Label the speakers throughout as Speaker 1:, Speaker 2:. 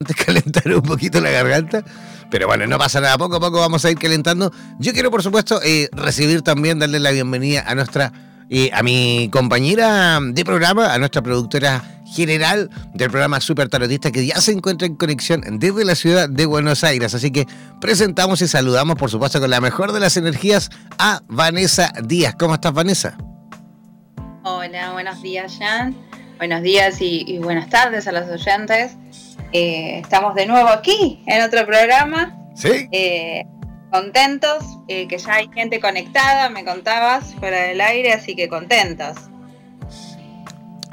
Speaker 1: calentar un poquito la garganta. Pero bueno, no pasa nada, poco a poco vamos a ir calentando. Yo quiero, por supuesto, eh, recibir también, darle la bienvenida a nuestra, eh, a mi compañera de programa, a nuestra productora general del programa Super Tarotista, que ya se encuentra en conexión desde la ciudad de Buenos Aires. Así que presentamos y saludamos, por supuesto, con la mejor de las energías a Vanessa Díaz. ¿Cómo estás, Vanessa?
Speaker 2: Hola, buenos días, Jan. Buenos días y buenas tardes a los oyentes. Eh, estamos de nuevo aquí en otro programa.
Speaker 1: Sí.
Speaker 2: Eh, contentos, eh, que ya hay gente conectada, me contabas, fuera del aire, así que contentos.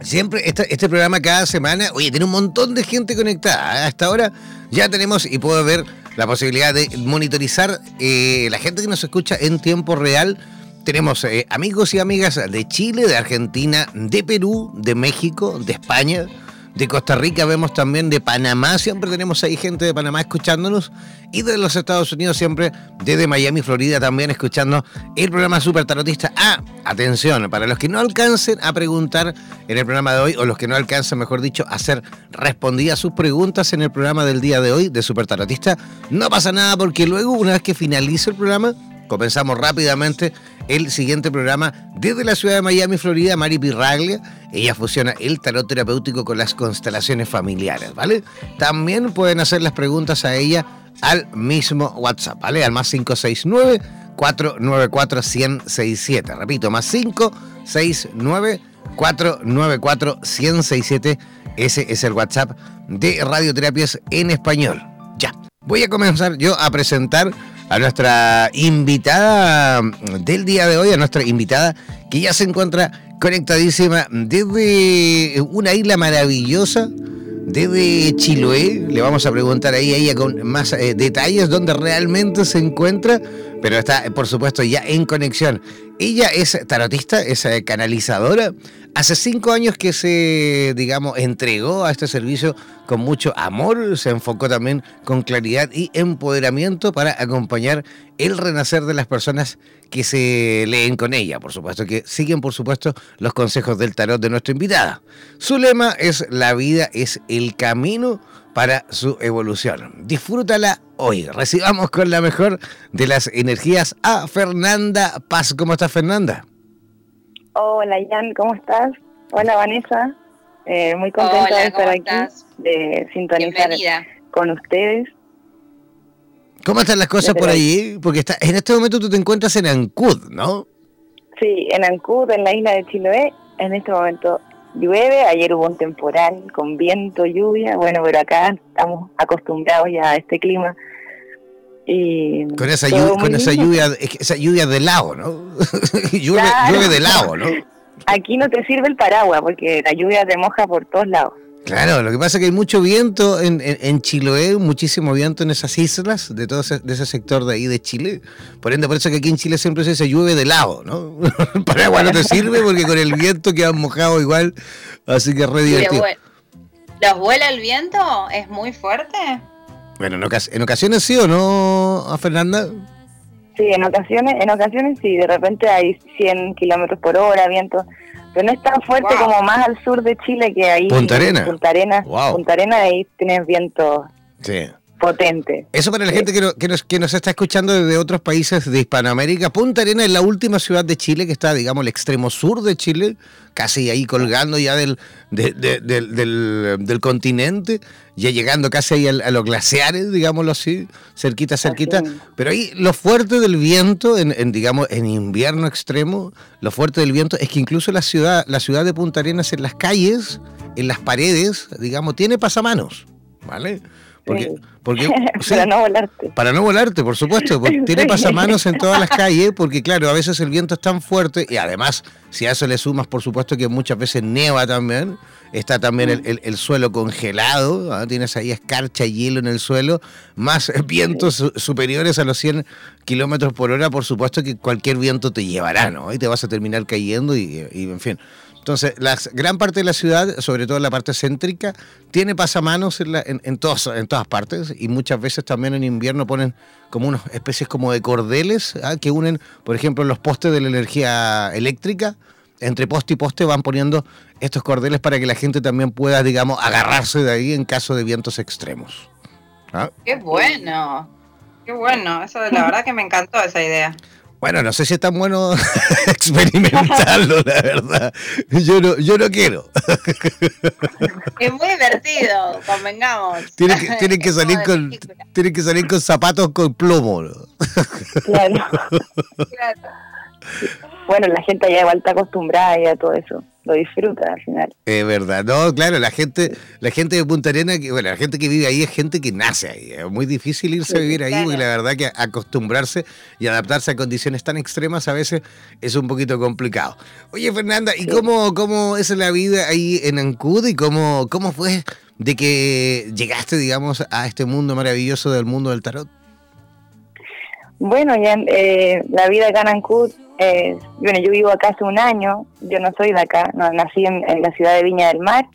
Speaker 1: Siempre, este, este programa cada semana, oye, tiene un montón de gente conectada. Hasta ahora ya tenemos y puedo ver la posibilidad de monitorizar la gente que nos escucha en tiempo real. Tenemos amigos y amigas de Chile, de Argentina, de Perú, de México, de España, de Costa Rica, vemos también de Panamá, siempre tenemos ahí gente de Panamá escuchándonos, y de los Estados Unidos siempre, desde Miami, Florida, también escuchando el programa Super Tarotista. Ah, atención, para los que no alcancen a preguntar en el programa de hoy, o los que no alcancen, mejor dicho, a hacer respondidas sus preguntas en el programa del día de hoy de Super Tarotista, no pasa nada porque luego, una vez que finalice el programa, comenzamos rápidamente el siguiente programa desde la ciudad de Miami, Florida, Mari Pirraglia. Ella fusiona el tarot terapéutico con las constelaciones familiares, ¿vale? También pueden hacer las preguntas a ella al mismo WhatsApp, ¿vale? Al más 569 494 1067. Repito, más 569 494 1067. Ese es el WhatsApp de Radioterapias en español. Ya. Voy a comenzar yo a presentar a nuestra invitada del día de hoy, a nuestra invitada que ya se encuentra conectadísima desde una isla maravillosa, desde Chiloé. Le vamos a preguntar ahí a ella con más eh, detalles dónde realmente se encuentra, pero está por supuesto ya en conexión. Ella es tarotista, es eh, canalizadora, Hace cinco años que se, digamos, entregó a este servicio con mucho amor, se enfocó también con claridad y empoderamiento para acompañar el renacer de las personas que se leen con ella, por supuesto, que siguen, por supuesto, los consejos del tarot de nuestra invitada. Su lema es la vida es el camino para su evolución. Disfrútala hoy. Recibamos con la mejor de las energías a Fernanda Paz. ¿Cómo estás, Fernanda?
Speaker 3: Hola, Jan, ¿cómo estás? Hola, Vanessa. Eh, muy contenta de estar aquí, de sintonizar con ustedes.
Speaker 1: ¿Cómo están las cosas por ahí? Porque está, en este momento tú te encuentras en Ancud, ¿no?
Speaker 3: Sí, en Ancud, en la isla de Chiloé. En este momento llueve. Ayer hubo un temporal con viento, lluvia. Bueno, pero acá estamos acostumbrados ya a este clima
Speaker 1: con esa, lluvia, con esa lluvia, esa lluvia de lago, ¿no? llueve, de lago, ¿no?
Speaker 3: Aquí no te sirve el paraguas porque la lluvia te moja por todos lados.
Speaker 1: Claro, lo que pasa es que hay mucho viento en, en, Chiloé, muchísimo viento en esas islas, de todo ese, de ese sector de ahí de Chile. Por ende, por eso que aquí en Chile siempre se llueve de lado, ¿no? el paraguas no te sirve porque con el viento quedan mojado igual, así que es re divertido.
Speaker 2: ¿Los vuela el viento? ¿Es muy fuerte?
Speaker 1: Bueno, en, ocasiones sí o no, a Fernanda.
Speaker 3: Sí, en ocasiones, en ocasiones sí, de repente hay 100 kilómetros por hora, viento, pero no es tan fuerte como más al sur de Chile que ahí.
Speaker 1: Punta Arena.
Speaker 3: Punta Arena, Punta Arena ahí tienes viento.
Speaker 1: Sí
Speaker 3: potente.
Speaker 1: Eso para la gente que, que, nos, que nos está escuchando desde otros países de Hispanoamérica. Punta Arena es la última ciudad de Chile que está, digamos, el extremo sur de Chile, casi ahí colgando ya del, del, continente, ya llegando casi ahí a, los glaciares, digámoslo así, cerquita, cerquita. Pero ahí lo fuerte del viento, en, digamos, en invierno extremo, lo fuerte del viento es que incluso la ciudad, la ciudad de Punta Arenas en las calles, en las paredes, digamos, tiene pasamanos. ¿Vale? Porque, porque,
Speaker 3: para no volarte.
Speaker 1: Para no volarte, por supuesto. tiene pasamanos en todas las calles, porque claro, a veces el viento es tan fuerte y además, si a eso le sumas, por supuesto que muchas veces nieva también, está también el, suelo congelado, ¿ah? tienes ahí escarcha y hielo en el suelo, más vientos superiores a los 100 kilómetros por hora, por supuesto que cualquier viento te llevará, ¿no? Y te vas a terminar cayendo y, y en fin. Entonces, la gran parte de la ciudad, sobre todo la parte céntrica, tiene pasamanos en, en, en, todas, en todas partes y muchas veces también en invierno ponen como unas especies como de cordeles ¿ah? que unen, por ejemplo, los postes de la energía eléctrica entre poste y poste van poniendo estos cordeles para que la gente también pueda, digamos, agarrarse de ahí en caso de vientos extremos.
Speaker 2: ¿Ah? Qué bueno, qué bueno, eso la verdad que me encantó esa idea.
Speaker 1: Bueno, no sé si es tan bueno experimentarlo, la verdad. Yo no, yo no quiero.
Speaker 2: Es muy divertido, convengamos.
Speaker 1: Tienen que, que salir con, tienen que salir con zapatos con plomo.
Speaker 3: Claro. claro. Bueno, la gente allá igual está acostumbrada a todo eso lo disfruta al final.
Speaker 1: Es verdad, no, claro, la gente, la gente de Punta Arena, bueno, la gente que vive ahí es gente que nace ahí. Es muy difícil irse a vivir ahí porque la verdad que acostumbrarse y adaptarse a condiciones tan extremas a veces es un poquito complicado. Oye, Fernanda, ¿y cómo, cómo es la vida ahí en Ancud y cómo, cómo fue de que llegaste, digamos, a este mundo maravilloso del mundo del tarot?
Speaker 3: Bueno, ya eh, la vida acá en Ancud eh, bueno, yo vivo acá hace un año, yo no soy de acá, no, nací en, la ciudad de Viña del Mar.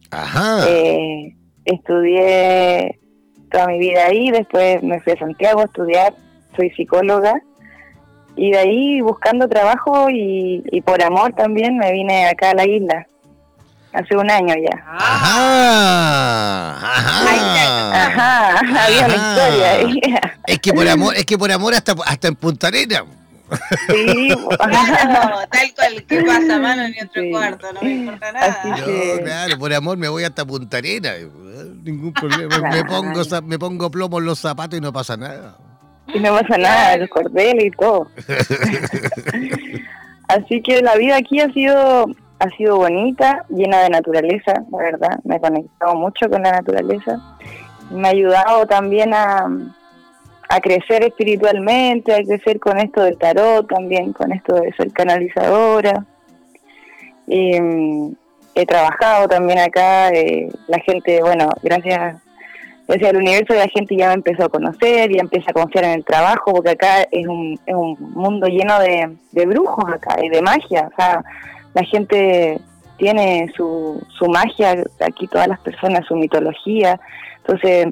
Speaker 3: Eh, estudié toda mi vida ahí, después me fui a Santiago a estudiar, soy psicóloga. Y de ahí buscando trabajo y, por amor también me vine acá a la isla. Hace un año ya.
Speaker 1: Ajá,
Speaker 3: ajá, ajá, había una historia ahí.
Speaker 1: Es que por amor, es que por amor hasta, hasta en Punta Arena.
Speaker 2: Sí, claro, tal cual, que pasa mano ni otro cuarto? No me importa nada.
Speaker 1: claro, por amor me voy hasta Punta Arena, ningún problema. Me pongo, me pongo plomo en los zapatos y no pasa nada.
Speaker 3: Y no pasa nada, los cordeles y todo. Así que la vida aquí ha sido ha sido bonita, llena de naturaleza, la verdad. Me he conectado mucho con la naturaleza. Me ha ayudado también a, a crecer espiritualmente, a crecer con esto del tarot también, con esto de ser canalizadora. Mm, he trabajado también acá, eh, la gente, bueno, gracias, gracias al universo la gente ya me empezó a conocer, ya empieza a confiar en el trabajo, porque acá es un, es un mundo lleno de, de brujos acá y de magia, o sea, la gente tiene su, su magia, aquí todas las personas, su mitología, entonces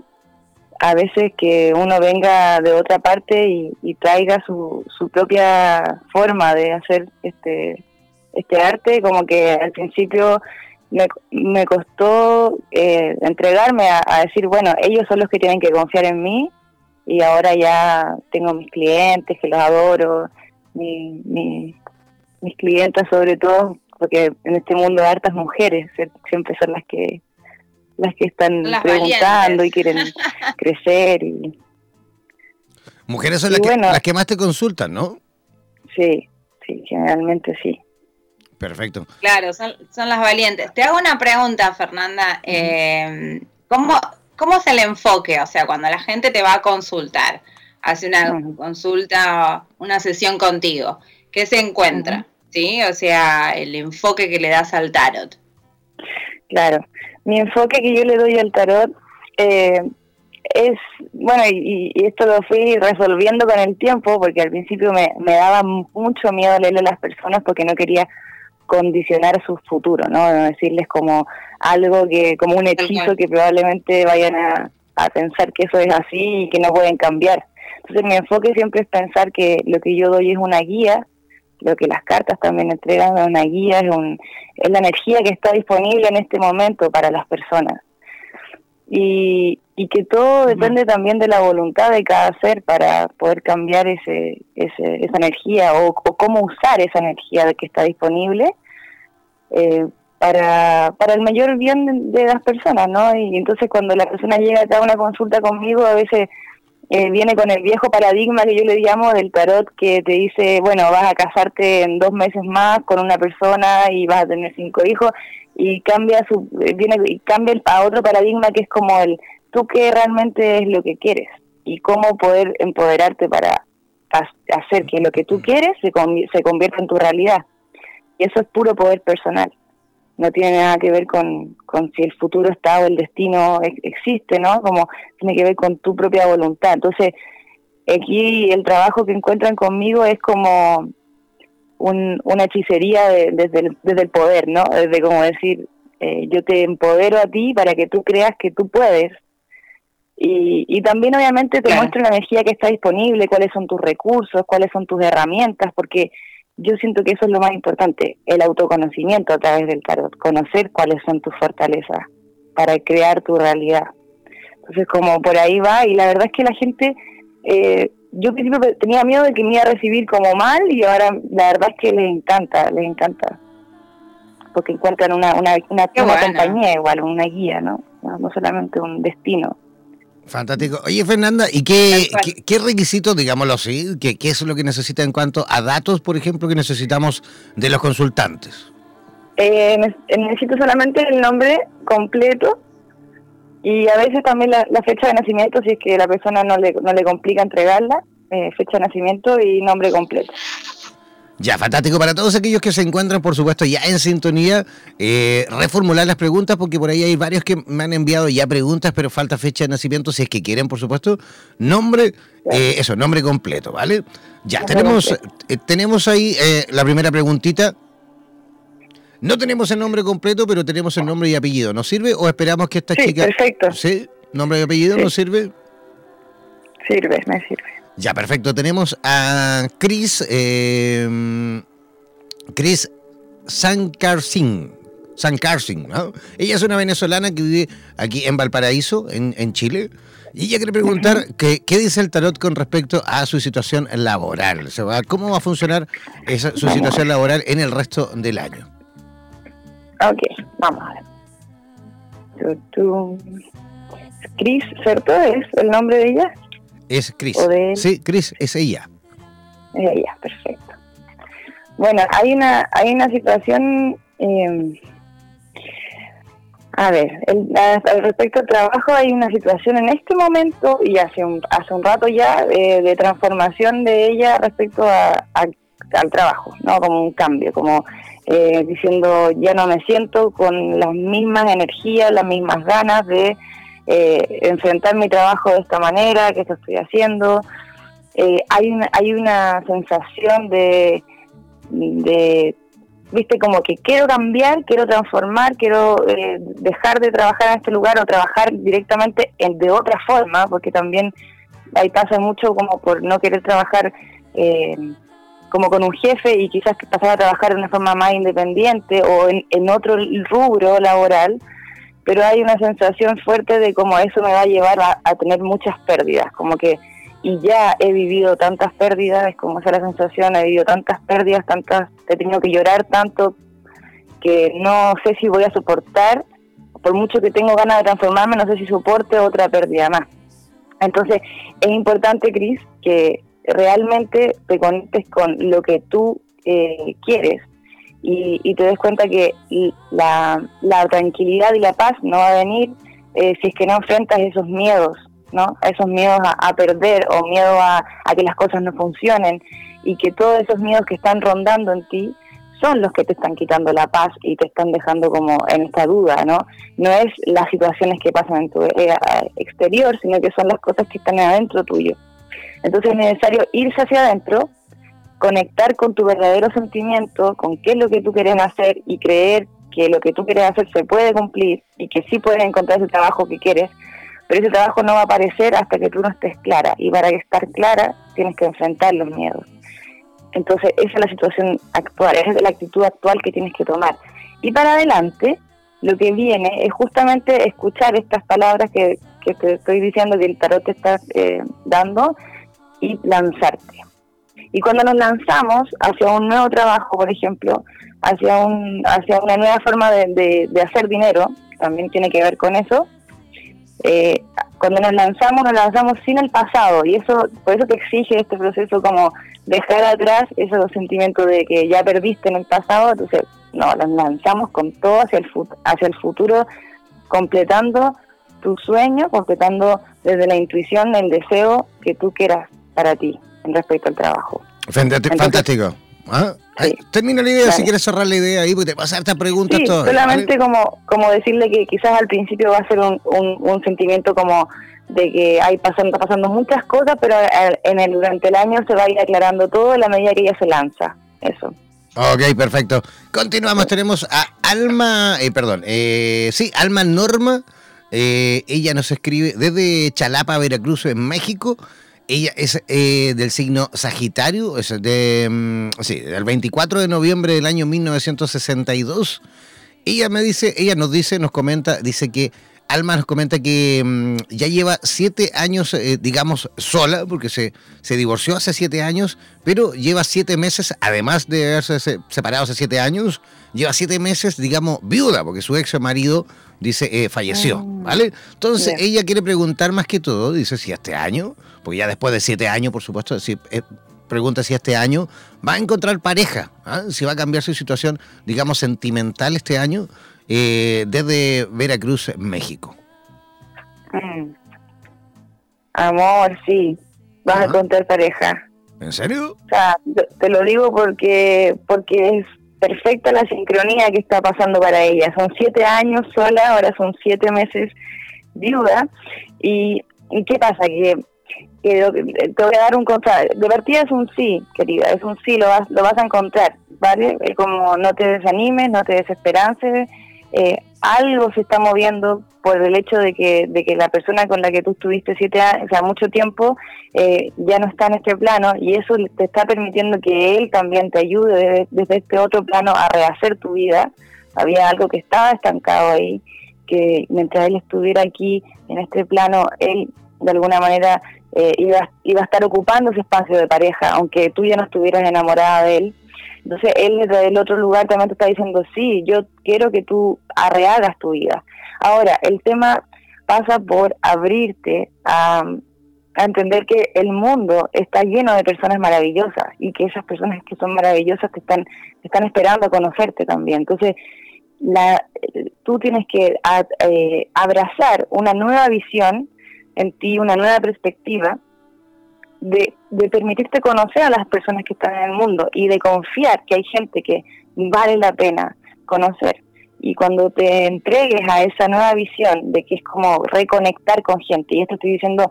Speaker 3: a veces que uno venga de otra parte y, traiga su, su propia forma de hacer este este arte como que al principio me, me costó eh, entregarme a, decir bueno ellos son los que tienen que confiar en mí y ahora ya tengo mis clientes que los adoro mi, mis clientes sobre todo porque en este mundo de hartas mujeres siempre son las que las que están preguntando y quieren crecer. y
Speaker 1: Mujeres son las, que, las que más te consultan, ¿no?
Speaker 3: Sí, sí, generalmente sí.
Speaker 1: Perfecto.
Speaker 2: Claro, son, las valientes. Te hago una pregunta, Fernanda. Eh, ¿cómo, ¿Cómo es el enfoque? O sea, cuando la gente te va a consultar, hace una consulta, una sesión contigo, ¿qué se encuentra? ¿Sí? O sea, el enfoque que le das al tarot.
Speaker 3: Claro, mi enfoque que yo le doy al tarot eh, es, bueno, y, esto lo fui resolviendo con el tiempo, porque al principio me, me daba mucho miedo leerle a las personas porque no quería condicionar su futuro, ¿no? Decirles como algo que, como un hechizo que probablemente vayan a, a pensar que eso es así y que no pueden cambiar. Entonces mi enfoque siempre es pensar que lo que yo doy es una guía lo que las cartas también entregan es una guía, es, un, es la energía que está disponible en este momento para las personas. Y, y que todo depende también de la voluntad de cada ser para poder cambiar ese, ese esa energía o, cómo usar esa energía que está disponible eh, para, para el mayor bien de, de, las personas, ¿no? Y entonces cuando la persona llega a una consulta conmigo, a veces eh, viene con el viejo paradigma que yo le llamo del tarot que te dice, bueno, vas a casarte en dos meses más con una persona y vas a tener cinco hijos y cambia su eh, viene y cambia a otro paradigma que es como el tú qué realmente es lo que quieres y cómo poder empoderarte para hacer que lo que tú quieres se, se convierta en tu realidad. Y eso es puro poder personal no tiene nada que ver con, con si el futuro está o el destino existe, ¿no? Como tiene que ver con tu propia voluntad. Entonces, aquí el trabajo que encuentran conmigo es como un, una hechicería desde, el, desde el poder, ¿no? Desde como decir, eh, yo te empodero a ti para que tú creas que tú puedes. Y, y también obviamente te muestro la energía que está disponible, cuáles son tus recursos, cuáles son tus herramientas, porque yo siento que eso es lo más importante, el autoconocimiento a través del tarot, conocer cuáles son tus fortalezas para crear tu realidad. Entonces, como por ahí va, y la verdad es que la gente, eh, yo al principio tenía miedo de que me iba a recibir como mal, y ahora la verdad es que les encanta, les encanta. Porque encuentran una, una, una, compañía igual, una guía, ¿no? No solamente un destino.
Speaker 1: Fantástico. Oye, Fernanda, ¿y qué, qué, requisitos, digámoslo así, qué, qué es lo que necesita en cuanto a datos, por ejemplo, que necesitamos de los consultantes?
Speaker 3: Eh, necesito solamente el nombre completo y a veces también la, fecha de nacimiento, si es que la persona no le, no le complica entregarla, eh, fecha de nacimiento y nombre completo.
Speaker 1: Ya, fantástico. Para todos aquellos que se encuentran, por supuesto, ya en sintonía, eh, reformular las preguntas, porque por ahí hay varios que me han enviado ya preguntas, pero falta fecha de nacimiento, si es que quieren, por supuesto. Nombre, eh, eso, nombre completo, ¿vale? Ya, tenemos, eh, tenemos ahí la primera preguntita. No tenemos el nombre completo, pero tenemos el nombre y apellido. ¿Nos sirve o esperamos que esta
Speaker 3: sí,
Speaker 1: chica...
Speaker 3: Perfecto.
Speaker 1: ¿Sí? ¿Nombre y apellido nos sirve?
Speaker 3: Sirve, me sirve.
Speaker 1: Ya, perfecto. Tenemos a Chris, eh, Chris Sankarsin. Sankarsin, ¿no? Ella es una venezolana que vive aquí en Valparaíso, en, Chile. Y ella quiere preguntar qué dice el tarot con respecto a su situación laboral. ¿Cómo va a funcionar esa, su situación laboral en el resto del año?
Speaker 3: Ok, vamos a ver. Chris, ¿cierto? ¿Es el nombre de ella?
Speaker 1: Es Cris. Sí, Cris, es ella.
Speaker 3: Es ella, perfecto. Bueno, hay una, hay una situación, eh, a ver, el, respecto al trabajo hay una situación en este momento y hace un, hace un rato ya de transformación de ella respecto a, al trabajo, ¿no? Como un cambio, como eh, diciendo ya no me siento con las mismas energías, las mismas ganas de eh, enfrentar mi trabajo de esta manera, que esto estoy haciendo. Eh, hay, una, hay una sensación de, de, viste, como que quiero cambiar, quiero transformar, quiero eh, dejar de trabajar en este lugar o trabajar directamente en, de otra forma, porque también ahí pasa mucho como por no querer trabajar como con un jefe y quizás pasar a trabajar de una forma más independiente o en, en otro rubro laboral pero hay una sensación fuerte de cómo eso me va a llevar a, tener muchas pérdidas, como que, y ya he vivido tantas pérdidas, es como esa la sensación, he vivido tantas pérdidas, tantas, he tenido que llorar tanto que no sé si voy a soportar, por mucho que tengo ganas de transformarme, no sé si soporte otra pérdida más. Entonces, es importante, Cris, que realmente te conectes con lo que tú eh, quieres, y, te des cuenta que la, tranquilidad y la paz no va a venir eh, si es que no enfrentas esos miedos, ¿no? Esos miedos a, perder o miedo a, que las cosas no funcionen y que todos esos miedos que están rondando en ti son los que te están quitando la paz y te están dejando como en esta duda, ¿no? No es las situaciones que pasan en tu eh, exterior, sino que son las cosas que están adentro tuyo. Entonces es necesario irse hacia adentro, conectar con tu verdadero sentimiento, con qué es lo que tú quieres hacer y creer que lo que tú quieres hacer se puede cumplir y que sí puedes encontrar ese trabajo que quieres, pero ese trabajo no va a aparecer hasta que tú no estés clara y para estar clara tienes que enfrentar los miedos. Entonces esa es la situación actual, esa es la actitud actual que tienes que tomar. Y para adelante, lo que viene es justamente escuchar estas palabras que, te estoy diciendo que el tarot te está eh, dando y lanzarte. Y cuando nos lanzamos hacia un nuevo trabajo, por ejemplo, hacia, un, hacia una nueva forma de, hacer dinero, también tiene que ver con eso, eh, cuando nos lanzamos, nos lanzamos sin el pasado. Y eso, por eso te exige este proceso como dejar atrás esos sentimientos de que ya perdiste en el pasado, entonces no, nos lanzamos con todo hacia el, hacia el futuro, completando tu sueño, completando desde la intuición el deseo que tú quieras para ti respecto al trabajo.
Speaker 1: Fantástico. ¿Ah? Termina la idea, si quieres cerrar la idea ahí, porque te vas a esta pregunta
Speaker 3: sí, Solamente como, como decirle que quizás al principio va a ser un, un, sentimiento como de que hay pasando, pasando muchas cosas, pero en el, durante el año se va a ir aclarando todo a la medida que ella se lanza. Eso.
Speaker 1: Ok, perfecto. Continuamos, tenemos a Alma, eh, perdón, eh, sí, Alma Norma. Eh, ella nos escribe desde Chalapa, Veracruz, en México. Ella es eh, del signo Sagitario, es de, mm, sí, del 24 de noviembre del año 1962. Ella me dice, ella nos dice, nos comenta, dice que Alma nos comenta que mm, ya lleva siete años, eh, digamos, sola, porque se, se divorció hace siete años, pero lleva siete meses, además de haberse separado hace siete años, lleva siete meses, digamos, viuda, porque su ex marido, dice, eh, falleció, ah, ¿vale? Entonces ella quiere preguntar más que todo, dice, si este año, porque ya después de siete años, por supuesto, si, eh, pregunta si este año va a encontrar pareja, ¿ah? si va a cambiar su situación, digamos, sentimental este año eh, desde Veracruz, México.
Speaker 3: Mm. Amor, sí, vas a encontrar pareja.
Speaker 1: ¿En serio?
Speaker 3: O sea, te lo digo porque porque es perfecta la sincronía que está pasando para ella. Son siete años sola, ahora son siete meses viuda. ¿Y, y qué pasa? Que, te voy a dar un contrato. De partida es un sí, querida, es un sí, lo vas, lo vas a encontrar, ¿vale? Como no te desanimes, no te desesperances, eh, algo se está moviendo por el hecho de que, de que la persona con la que tú estuviste siete años, o sea, mucho tiempo, eh, ya no está en este plano y eso te está permitiendo que él también te ayude desde, este otro plano a rehacer tu vida. Había algo que estaba estancado ahí, que mientras él estuviera aquí en este plano, él de alguna manera eh, iba, iba a estar ocupando ese espacio de pareja, aunque tú ya no estuvieras enamorada de él entonces él desde el otro lugar también te está diciendo, sí, yo quiero que tú arreagas tu vida. Ahora, el tema pasa por abrirte a, entender que el mundo está lleno de personas maravillosas y que esas personas que son maravillosas te están, están esperando a conocerte también. Entonces, la, tú tienes que eh, abrazar una nueva visión en ti, una nueva perspectiva de, de permitirte conocer a las personas que están en el mundo y de confiar que hay gente que vale la pena conocer. Y cuando te entregues a esa nueva visión de que es como reconectar con gente, y esto estoy diciendo,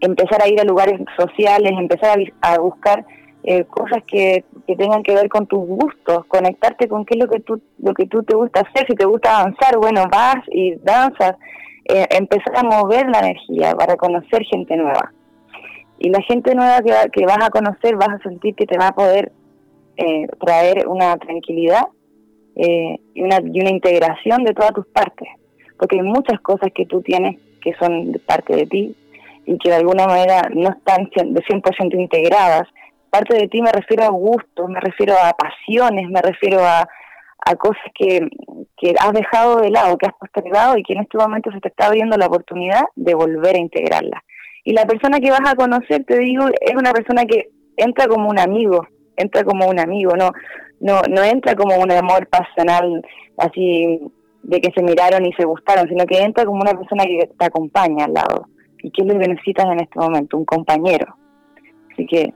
Speaker 3: empezar a ir a lugares sociales, empezar a, buscar eh, cosas que, que, tengan que ver con tus gustos, conectarte con qué es lo que tú, lo que tú te gusta hacer, si te gusta avanzar, bueno, vas y danzas, eh, empezar a mover la energía para conocer gente nueva. Y la gente nueva que, que vas a conocer vas a sentir que te va a poder eh, traer una tranquilidad eh, y, una, y una integración de todas tus partes. Porque hay muchas cosas que tú tienes que son parte de ti y que de alguna manera no están de 100% integradas. Parte de ti me refiero a gustos, me refiero a pasiones, me refiero a, a cosas que, que has dejado de lado, que has postergado y que en este momento se te está abriendo la oportunidad de volver a integrarlas. Y la persona que vas a conocer, te digo, es una persona que entra como un amigo, entra como un amigo, no, no, no entra como un amor pasional así de que se miraron y se gustaron, sino que entra como una persona que te acompaña al lado. ¿Y qué es lo que necesitas en este momento? Un compañero. Así que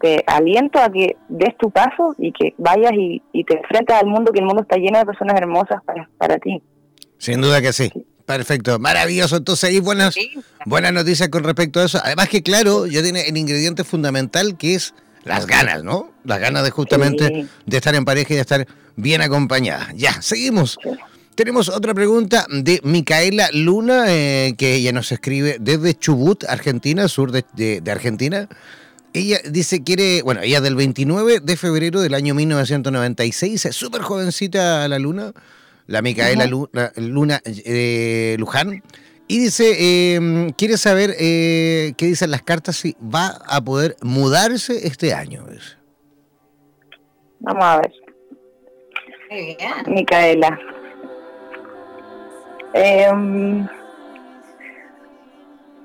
Speaker 3: te aliento a que des tu paso y que vayas y, y te enfrentas al mundo, que el mundo está lleno de personas hermosas para, para ti.
Speaker 1: Sin duda que sí. Perfecto, maravilloso. Entonces ahí buenas, buenas noticias con respecto a eso. Además que claro, ya tiene el ingrediente fundamental que es las ganas, ¿no? Las ganas de justamente de estar en pareja y de estar bien acompañada. Ya, seguimos. Tenemos otra pregunta de Micaela Luna, eh, que ella nos escribe desde Chubut, Argentina, sur de, Argentina. Ella dice, quiere, bueno, ella del 29 de febrero del año 1996, es súper jovencita la Luna, la Micaela Luna, eh, Luján. Y dice, em, quiere saber eh, qué dicen las cartas si va a poder mudarse este año.
Speaker 3: Vamos a ver. Micaela. Em,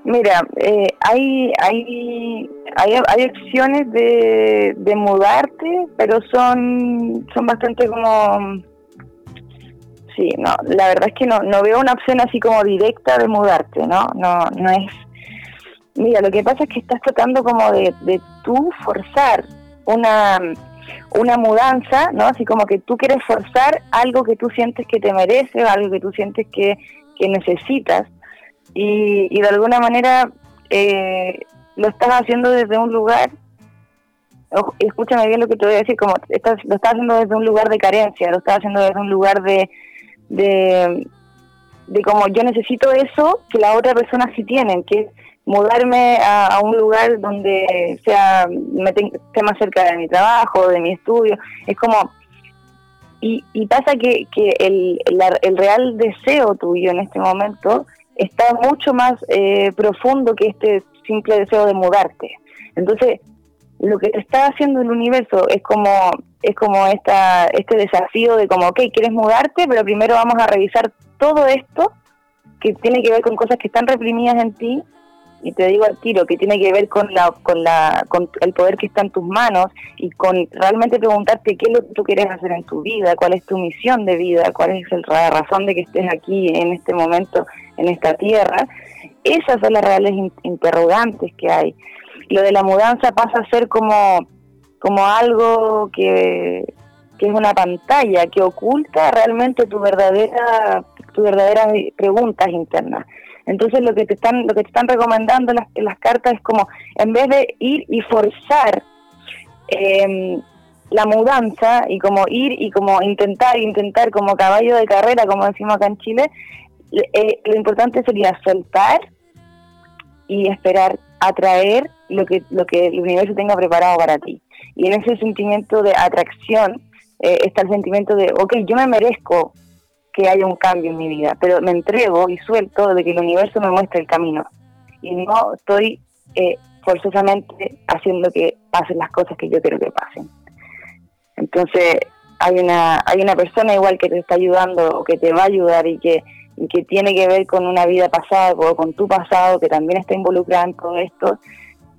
Speaker 3: mira, eh, hay, hay, hay, hay opciones de, de mudarte, pero son, son bastante como sí, no, la verdad es que no, no veo una opción así como directa de mudarte, ¿no? No, no es. Mira, lo que pasa es que estás tratando como de, de tú forzar una, una mudanza, ¿no? Así como que tú quieres forzar algo que tú sientes que te merece, algo que tú sientes que, que necesitas, y, y de alguna manera eh, lo estás haciendo desde un lugar escúchame bien lo que te voy a decir, como estás, lo estás haciendo desde un lugar de carencia, lo estás haciendo desde un lugar de, de, como yo necesito eso que la otra persona sí tiene, que, mudarme a, un lugar donde sea me esté más cerca de mi trabajo, de mi estudio. Es como y, y pasa que, que el, el, real deseo tuyo en este momento está mucho más eh, profundo que este simple deseo de mudarte. Entonces, lo que te está haciendo el universo es como es como esta este desafío de como, ok, quieres mudarte, pero primero vamos a revisar todo esto que tiene que ver con cosas que están reprimidas en ti y te digo al tiro que tiene que ver con la con la con el poder que está en tus manos y con realmente preguntarte qué es lo que tú quieres hacer en tu vida, cuál es tu misión de vida, cuál es la razón de que estés aquí en este momento en esta tierra. Esas son las reales interrogantes que hay. Lo de la mudanza pasa a ser como como algo que, que es una pantalla que oculta realmente tu verdadera tus verdaderas preguntas internas. Entonces lo que te están, lo que te están recomendando las, las cartas es como, en vez de ir y forzar em, la mudanza y como ir y como intentar, intentar como caballo de carrera, como decimos acá en Chile, eh, lo importante sería soltar y esperar atraer lo que, lo que el universo tenga preparado para ti. Y en ese sentimiento de atracción eh, está el sentimiento de, ok, yo me merezco que haya un cambio en mi vida, pero me entrego y suelto de que el universo me muestre el camino. Y no estoy eh, forzosamente haciendo que pasen las cosas que yo quiero que pasen. Entonces, hay una, hay una persona igual que te está ayudando o que te va a ayudar y que, que tiene que ver con una vida pasada o con tu pasado, que también está involucrada en todo esto.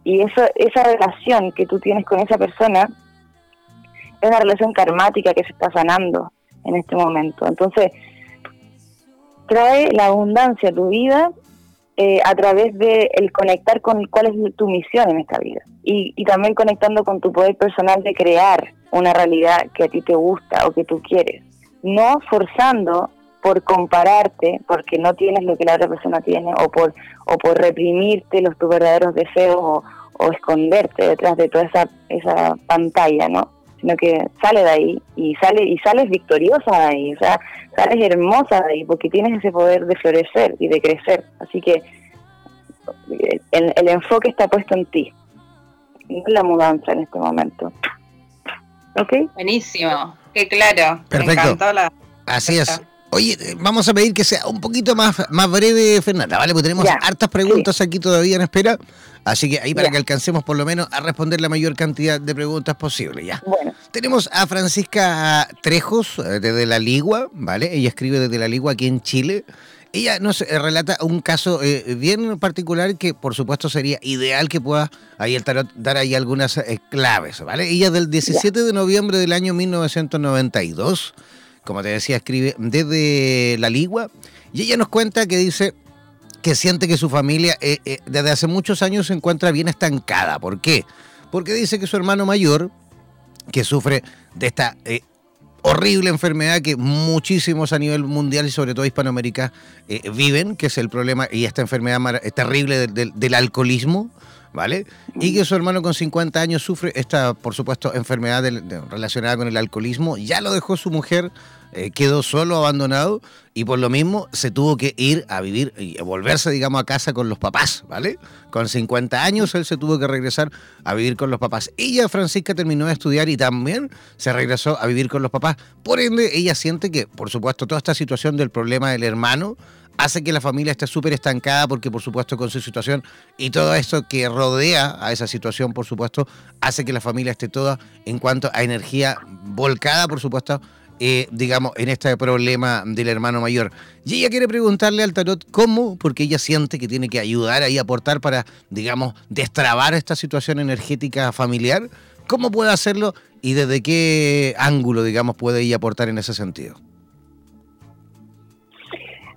Speaker 3: Y eso, esa relación que tú tienes con esa persona es una relación karmática que se está sanando en este momento. Entonces, trae la abundancia a tu vida eh, a través de el conectar con cuál es tu misión en esta vida y, y también conectando con tu poder personal de crear una realidad que a ti te gusta o que tú quieres, no forzando por compararte porque no tienes lo que la otra persona tiene o por o por reprimirte los tus verdaderos deseos o, o esconderte detrás de toda esa esa pantalla, ¿no? Sino que sale de ahí y sale y sales victoriosa de ahí, o sea, sales hermosa de ahí porque tienes ese poder de florecer y de crecer. Así que el, el enfoque está puesto en ti, en la mudanza en este momento.
Speaker 2: ¿Ok? Buenísimo, qué claro.
Speaker 1: Perfecto. Así es. Oye, eh, vamos a pedir que sea un poquito más, más breve, Fernanda, ¿vale? Porque tenemos hartas preguntas aquí todavía en espera. Así que ahí para que alcancemos por lo menos a responder la mayor cantidad de preguntas posible, ya. Bueno. Tenemos a Francisca Trejos eh, desde La Ligua, ¿vale? Ella escribe desde La Ligua aquí en Chile. Ella nos eh, relata un caso eh, bien particular que por supuesto sería ideal que pueda ahí el tarot dar ahí algunas claves, ¿vale? Ella del 17 de noviembre del año 1992, como te decía, escribe desde La Ligua y ella nos cuenta que dice que siente que su familia eh, eh, desde hace muchos años se encuentra bien estancada. ¿Por qué? Porque dice que su hermano mayor, que sufre de esta eh, horrible enfermedad que muchísimos a nivel mundial y sobre todo Hispanoamérica viven, que es el problema y esta enfermedad terrible del, alcoholismo, ¿vale? Y que su hermano con 50 años sufre esta, por supuesto, enfermedad relacionada con el alcoholismo. Ya lo dejó su mujer eh, quedó solo, abandonado, y por lo mismo se tuvo que ir a vivir y volverse, digamos, a casa con los papás, ¿vale? Con 50 años él se tuvo que regresar a vivir con los papás. Ella, Francisca, terminó de estudiar y también se regresó a vivir con los papás. Por ende, ella siente que, por supuesto, toda esta situación del problema del hermano hace que la familia esté súper estancada porque por supuesto con su situación y todo esto que rodea a esa situación por supuesto hace que la familia esté toda en cuanto a energía volcada por supuesto eh, digamos, en este problema del hermano mayor. Y ella quiere preguntarle al tarot cómo, porque ella siente que tiene que ayudar ahí, aportar para, digamos, destrabar esta situación energética familiar. ¿Cómo puede hacerlo y desde qué ángulo, digamos, puede ella aportar en ese sentido?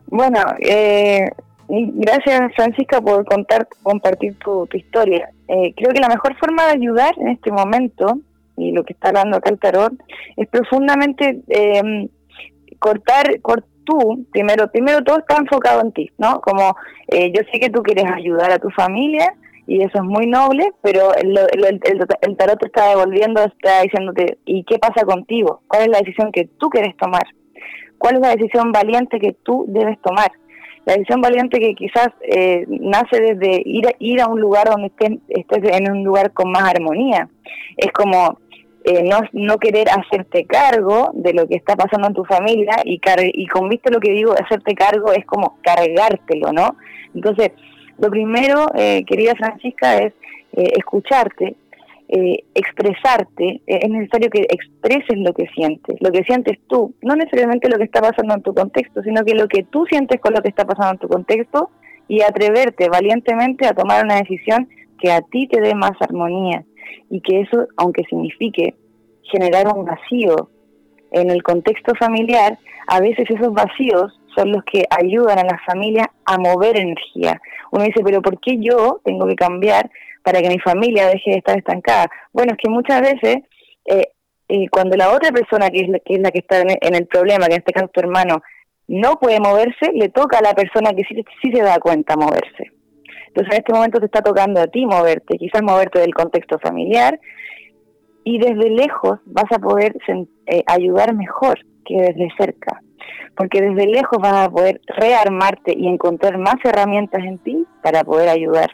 Speaker 3: Bueno, eh, gracias Francisca por contar, compartir tu, historia. Eh, creo que la mejor forma de ayudar en este momento y lo que está hablando acá el tarot, es profundamente eh, cortar, cort, tú, primero, primero todo está enfocado en ti, ¿no? Como eh, yo sé que tú quieres ayudar a tu familia y eso es muy noble, pero el, el, tarot te está devolviendo, está diciéndote, ¿y qué pasa contigo? ¿Cuál es la decisión que tú quieres tomar? ¿Cuál es la decisión valiente que tú debes tomar? La decisión valiente que quizás eh, nace desde ir ir a un lugar donde estés, estés en un lugar con más armonía. Es como eh, no, no querer hacerte cargo de lo que está pasando en tu familia y, y con viste lo que digo, hacerte cargo es como cargártelo, ¿no? Entonces, lo primero, eh, querida Francisca, es eh, escucharte, expresarte, es necesario que expreses lo que sientes, lo que sientes tú, no necesariamente lo que está pasando en tu contexto, sino que lo que tú sientes con lo que está pasando en tu contexto y atreverte valientemente a tomar una decisión que a ti te dé más armonía y que eso, aunque signifique generar un vacío en el contexto familiar, a veces esos vacíos son los que ayudan a la familia a mover energía. Uno dice, pero ¿por qué yo tengo que cambiar para que mi familia deje de estar estancada. Bueno, es que muchas veces eh, cuando la otra persona que es la, que es la que está en el problema, que en este caso tu hermano, no puede moverse, le toca a la persona que sí se da cuenta moverse. Entonces en este momento te está tocando a ti moverte, quizás moverte del contexto familiar y desde lejos vas a poder eh, ayudar mejor que desde cerca, porque desde lejos vas a poder rearmarte y encontrar más herramientas en ti para poder ayudar.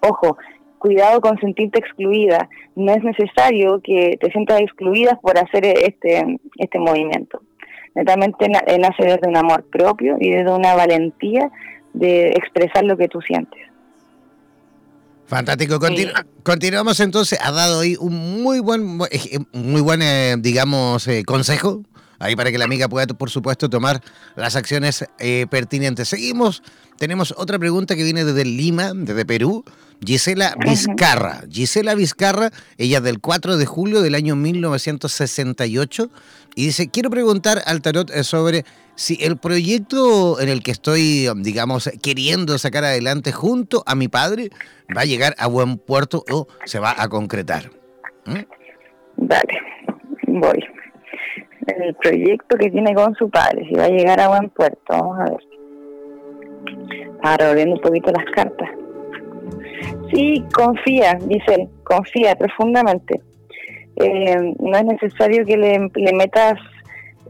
Speaker 3: Ojo, cuidado con sentirte excluida. No es necesario que te sientas excluida por hacer este, este movimiento. Netamente eh, nace desde un amor propio y desde una valentía de expresar lo que tú sientes.
Speaker 1: Fantástico. Continuamos entonces. Ha dado hoy un muy buen, eh, muy buen, eh, digamos, consejo ahí para que la amiga pueda, por supuesto, tomar las acciones pertinentes. Seguimos. Tenemos otra pregunta que viene desde Lima, desde Perú. Gisela Vizcarra. Gisela Vizcarra, ella del 4 de julio del año 1968, y dice, quiero preguntar al tarot eh, sobre si el proyecto en el que estoy, digamos, queriendo sacar adelante junto a mi padre va a llegar a buen puerto o se va a concretar.
Speaker 3: ¿Mm? Dale, voy. El proyecto que tiene con su padre, si va a llegar a buen puerto, vamos a ver. Ahora volviendo un poquito las cartas. Sí, confía, dice él, confía profundamente. Eh, no es necesario que le, metas...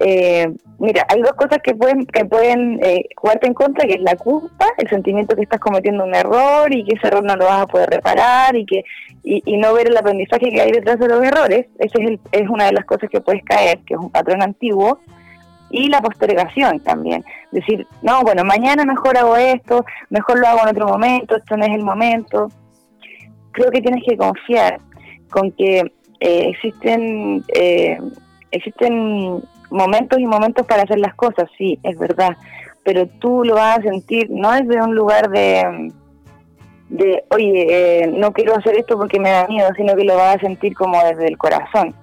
Speaker 3: Eh, mira, hay dos cosas que pueden que pueden eh, jugarte en contra, que es la culpa, el sentimiento que estás cometiendo un error y que ese error no lo vas a poder reparar y que y, no ver el aprendizaje que hay detrás de los errores. Esa es, es una de las cosas que puedes caer, que es un patrón antiguo y la postergación también. Decir, no, bueno, mañana mejor hago esto, mejor lo hago en otro momento, esto no es el momento. Creo que tienes que confiar con que eh, existen, eh, existen momentos y momentos para hacer las cosas, sí, es verdad, pero tú lo vas a sentir no desde un lugar de, de oye, eh, no quiero hacer esto porque me da miedo, sino que lo vas a sentir como desde el corazón.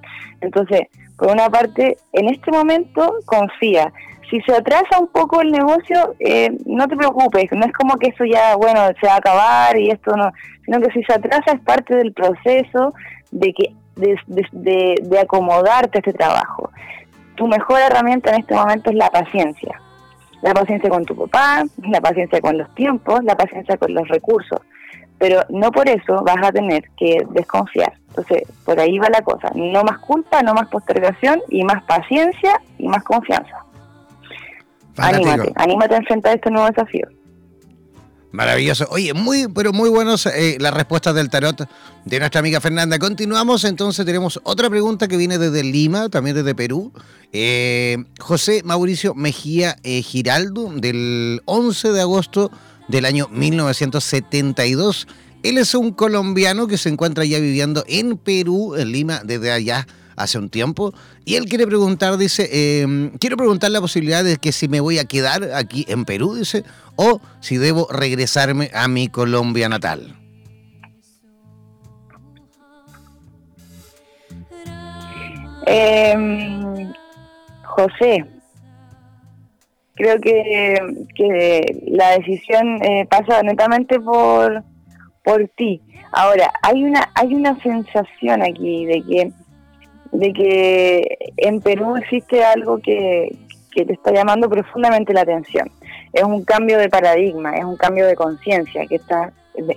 Speaker 3: Entonces, por una parte, en este momento confía. Si se atrasa un poco el negocio, eh, no te preocupes, no es como que eso ya, bueno, se va a acabar y esto no, sino que si se atrasa es parte del proceso de que de, de acomodarte a este trabajo. Tu mejor herramienta en este momento es la paciencia. La paciencia con tu papá, la paciencia con los tiempos, la paciencia con los recursos. Pero no por eso vas a tener que desconfiar entonces, por ahí va la cosa. No más culpa, no más postergación y más paciencia y más confianza. Anímate, anímate a enfrentar este nuevo desafío.
Speaker 1: Maravilloso. Oye, muy, pero muy buenos eh, las respuestas del tarot de nuestra amiga Fernanda. Continuamos, entonces tenemos otra pregunta que viene desde Lima, también desde Perú. Eh, José Mauricio Mejía eh, Giraldo, del 11 de agosto del año 1972. Él es un colombiano que se encuentra ya viviendo en Perú, en Lima, desde allá hace un tiempo. Y él quiere preguntar, dice, em, quiero preguntar la posibilidad de que si me voy a quedar aquí en Perú, dice, o si debo regresarme a mi Colombia natal.
Speaker 3: Em, José, creo que, que la decisión eh, pasa netamente por por ti. Ahora, hay una hay una sensación aquí de que de que en Perú existe algo que, te está llamando profundamente la atención. Es un cambio de paradigma, es un cambio de conciencia que estás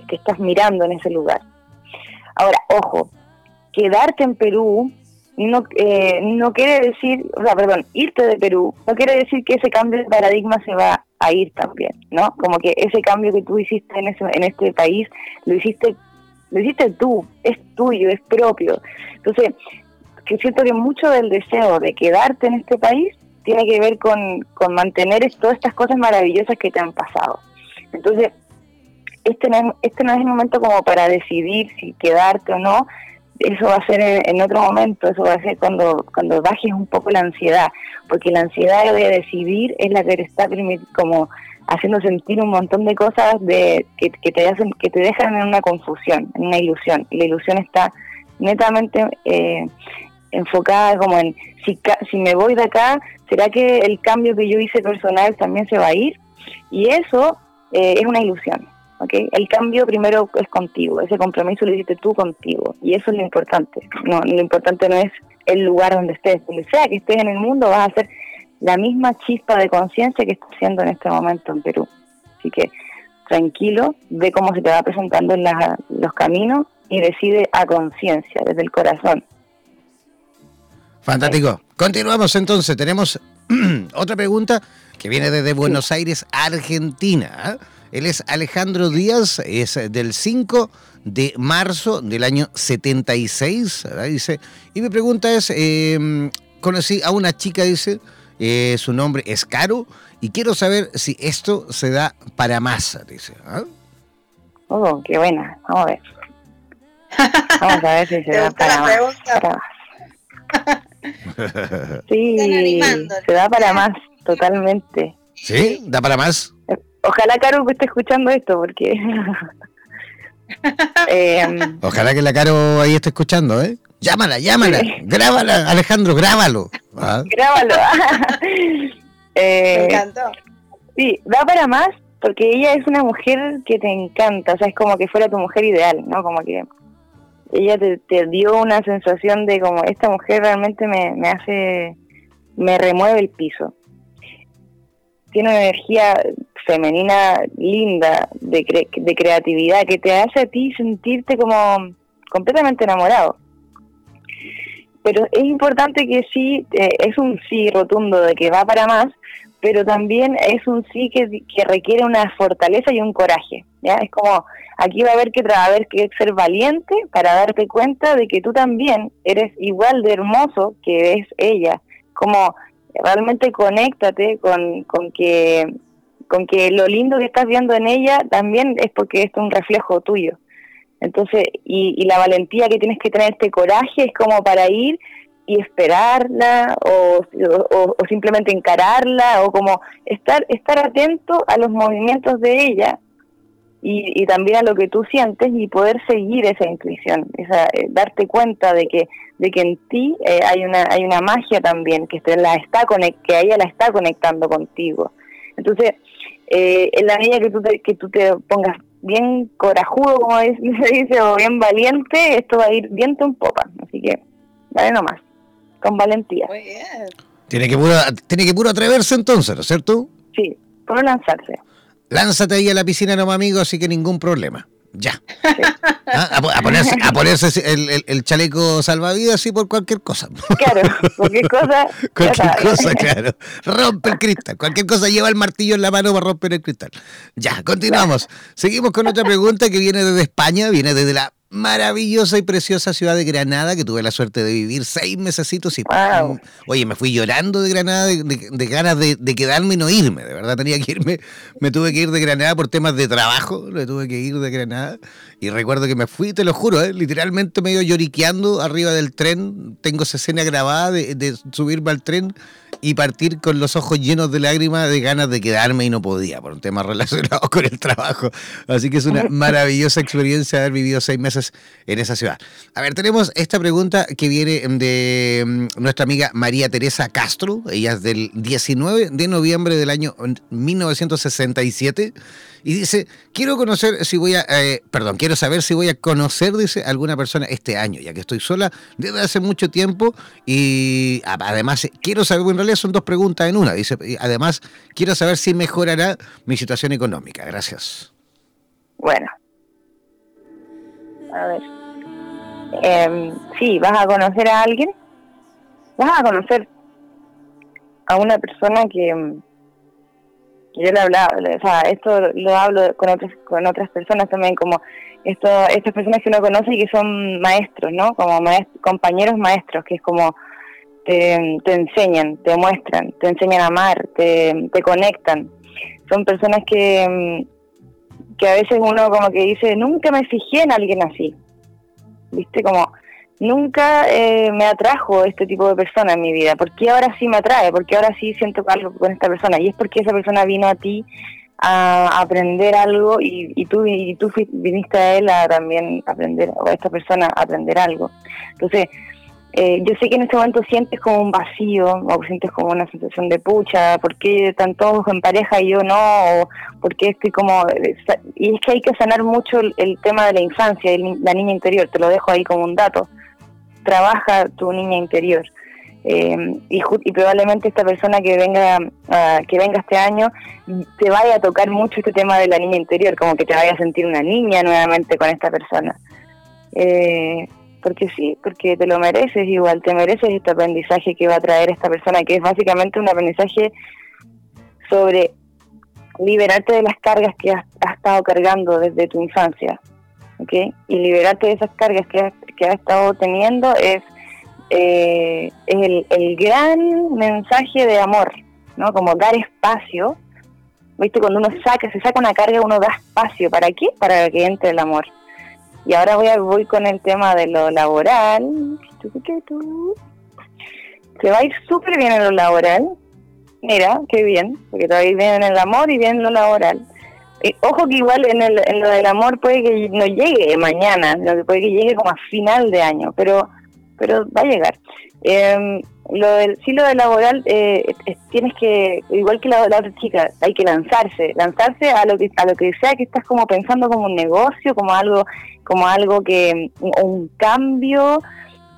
Speaker 3: que estás mirando en ese lugar. Ahora, ojo, quedarte en Perú no, eh, no quiere decir, o sea, perdón, irte de Perú no quiere decir que ese cambio de paradigma se va a ir también, ¿no? Como que ese cambio que tú hiciste en, ese, en este país, lo hiciste, lo hiciste tú, es tuyo, es propio. Entonces, que siento que mucho del deseo de quedarte en este país tiene que ver con, con mantener todas estas cosas maravillosas que te han pasado. Entonces, este no, es, este no es el momento como para decidir si quedarte o no, eso va a ser en, otro momento, eso va a ser cuando, cuando bajes un poco la ansiedad, porque la ansiedad de decidir es la que te está como haciendo sentir un montón de cosas de que, te hacen que te dejan en una confusión, en una ilusión, y la ilusión está netamente eh, enfocada como en si, si me voy de acá, ¿será que el cambio que yo hice personal también se va a ir? Y eso eh, es una ilusión. ¿okay? El cambio primero es contigo, ese compromiso lo hiciste tú contigo y eso es lo importante. No, lo importante no es el lugar donde estés, donde sea que estés en el mundo vas a hacer la misma chispa de conciencia que estás haciendo en este momento en Perú. Así que tranquilo, ve cómo se te va presentando en los caminos y decide a conciencia, desde el corazón.
Speaker 1: Fantástico. Continuamos entonces. Tenemos otra pregunta que viene desde Buenos Aires, Argentina. Él es Alejandro Díaz, es del 5 de marzo del año 76, dice. Y mi pregunta es, em, conocí a una chica, dice, eh, su nombre es Caro, y quiero saber si esto se da para más, dice. ¿ah?
Speaker 3: Oh, qué buena, vamos a ver. Vamos a ver si se da para más. Sí, se da para más, totalmente.
Speaker 1: ¿Sí? ¿Da para más?
Speaker 3: Ojalá Caro esté escuchando esto, porque...
Speaker 1: Em, Ojalá que la Caro ahí esté escuchando, ¿eh? Llámala, llámala, grábala, Alejandro, grábalo.
Speaker 3: ¿Ah? Grábalo. eh, Me encantó. Sí, da para más porque ella es una mujer que te encanta, o sea, es como que fuera tu mujer ideal, ¿no? Como que ella te, dio una sensación de como esta mujer realmente me, me hace, me remueve el piso. Tiene una energía femenina linda, de, de creatividad, que te hace a ti sentirte como completamente enamorado. Pero es importante que sí, eh, es un sí rotundo de que va para más, pero también es un sí que, que requiere una fortaleza y un coraje. Es como, aquí va a haber que, haber que ser valiente para darte cuenta de que tú también eres igual de hermoso que es ella. Como realmente conéctate con, con que con que lo lindo que estás viendo en ella también es porque es un reflejo tuyo. Entonces, y, la valentía que tienes que tener, este coraje, es como para ir y esperarla o, o, simplemente encararla o como estar, estar atento a los movimientos de ella y, y, también a lo que tú sientes y poder seguir esa intuición, esa, eh, darte cuenta de que de que en ti eh, hay una hay una magia también que te la está que ella la está conectando contigo. Entonces, eh, en la medida que tú te, que tú te pongas bien corajudo, como se dice, o bien valiente, esto va a ir viento en popa. Así que, dale nomás, con valentía. Muy bien.
Speaker 1: Tiene que puro, tiene que puro atreverse entonces, ¿no es cierto?
Speaker 3: Sí, puro lanzarse.
Speaker 1: Lánzate ahí a la piscina nomás, amigo, así que ningún problema. Ya. Ah, a, ponerse, a ponerse el, el, chaleco salvavidas así por cualquier cosa.
Speaker 3: Claro, cualquier cosa.
Speaker 1: cualquier cosa, claro. Rompe el cristal. Cualquier cosa lleva el martillo en la mano para romper el cristal. Ya, continuamos. Seguimos con otra pregunta que viene desde España, viene desde la maravillosa y preciosa ciudad de Granada, que tuve la suerte de vivir seis mesecitos y oye, me fui llorando de Granada de, ganas de, quedarme y no irme, de verdad tenía que irme, me tuve que ir de Granada por temas de trabajo, me tuve que ir de Granada y recuerdo que me fui, te lo juro, ¿eh? literalmente medio lloriqueando arriba del tren, tengo esa escena grabada de, de subirme al tren y partir con los ojos llenos de lágrimas de ganas de quedarme y no podía por un tema relacionado con el trabajo. Así que es una maravillosa experiencia haber vivido seis meses en esa ciudad. A ver, tenemos esta pregunta que viene de mm, nuestra amiga María Teresa Castro. Ella es del 19 de noviembre del año 1967 y dice, quiero conocer si voy a, eh, perdón, quiero saber si voy a conocer, dice, alguna persona este año, ya que estoy sola desde hace mucho tiempo y además quiero saber, en realidad son dos preguntas en una, dice, además quiero saber si mejorará mi situación económica. Gracias.
Speaker 3: Bueno, a ver, eh, sí, vas a conocer a alguien, vas a conocer a una persona que yo le hablaba, o sea, esto lo hablo con otras, con otras personas también, como esto, estas personas que uno conoce y que son maestros, ¿no? Como compañeros maestros, que es como te, te, enseñan, te muestran, te enseñan a amar, te, te conectan. Son personas que, que a veces uno como que dice, nunca me fijé en alguien así. ¿Viste? Como nunca eh, me atrajo este tipo de persona en mi vida. ¿Por qué ahora sí me atrae? ¿Por qué ahora sí siento algo con esta persona? Y es porque esa persona vino a ti a aprender algo y, y tú y tú viniste a él a también aprender, o a esta persona a aprender algo. Entonces, eh, yo sé que en este momento sientes como un vacío, o sientes como una sensación de pucha, ¿por qué están todos en pareja y yo no? O ¿por qué estoy como...? Y es que hay que sanar mucho el, tema de la infancia, la niña interior, te lo dejo ahí como un dato. Trabaja tu niña interior. Eh, y, probablemente esta persona que venga que venga este año te vaya a tocar mucho este tema de la niña interior, como que te vaya a sentir una niña nuevamente con esta persona. Eh, porque sí, porque te lo mereces igual, te mereces este aprendizaje que va a traer esta persona, que es básicamente un aprendizaje sobre liberarte de las cargas que has, estado cargando desde tu infancia, ¿ok? Y liberarte de esas cargas que has, que has estado teniendo es, eh, el, el gran mensaje de amor, ¿no? Como dar espacio, ¿viste? Cuando uno saca, se saca una carga, uno da espacio, ¿para qué? Para que entre el amor. Y ahora voy, a, voy con el tema de lo laboral. Se va a ir súper bien en lo laboral. Mira, qué bien, porque todavía bien en el amor y bien en lo laboral. Ojo que igual en, el, en lo del amor puede que no llegue mañana, puede que llegue como a final de año, pero, pero va a llegar. Eh, lo del sí lo laboral eh, tienes que igual que la, otra chica hay que lanzarse lanzarse a lo que a lo que sea que estás como pensando como un negocio como algo como algo que un cambio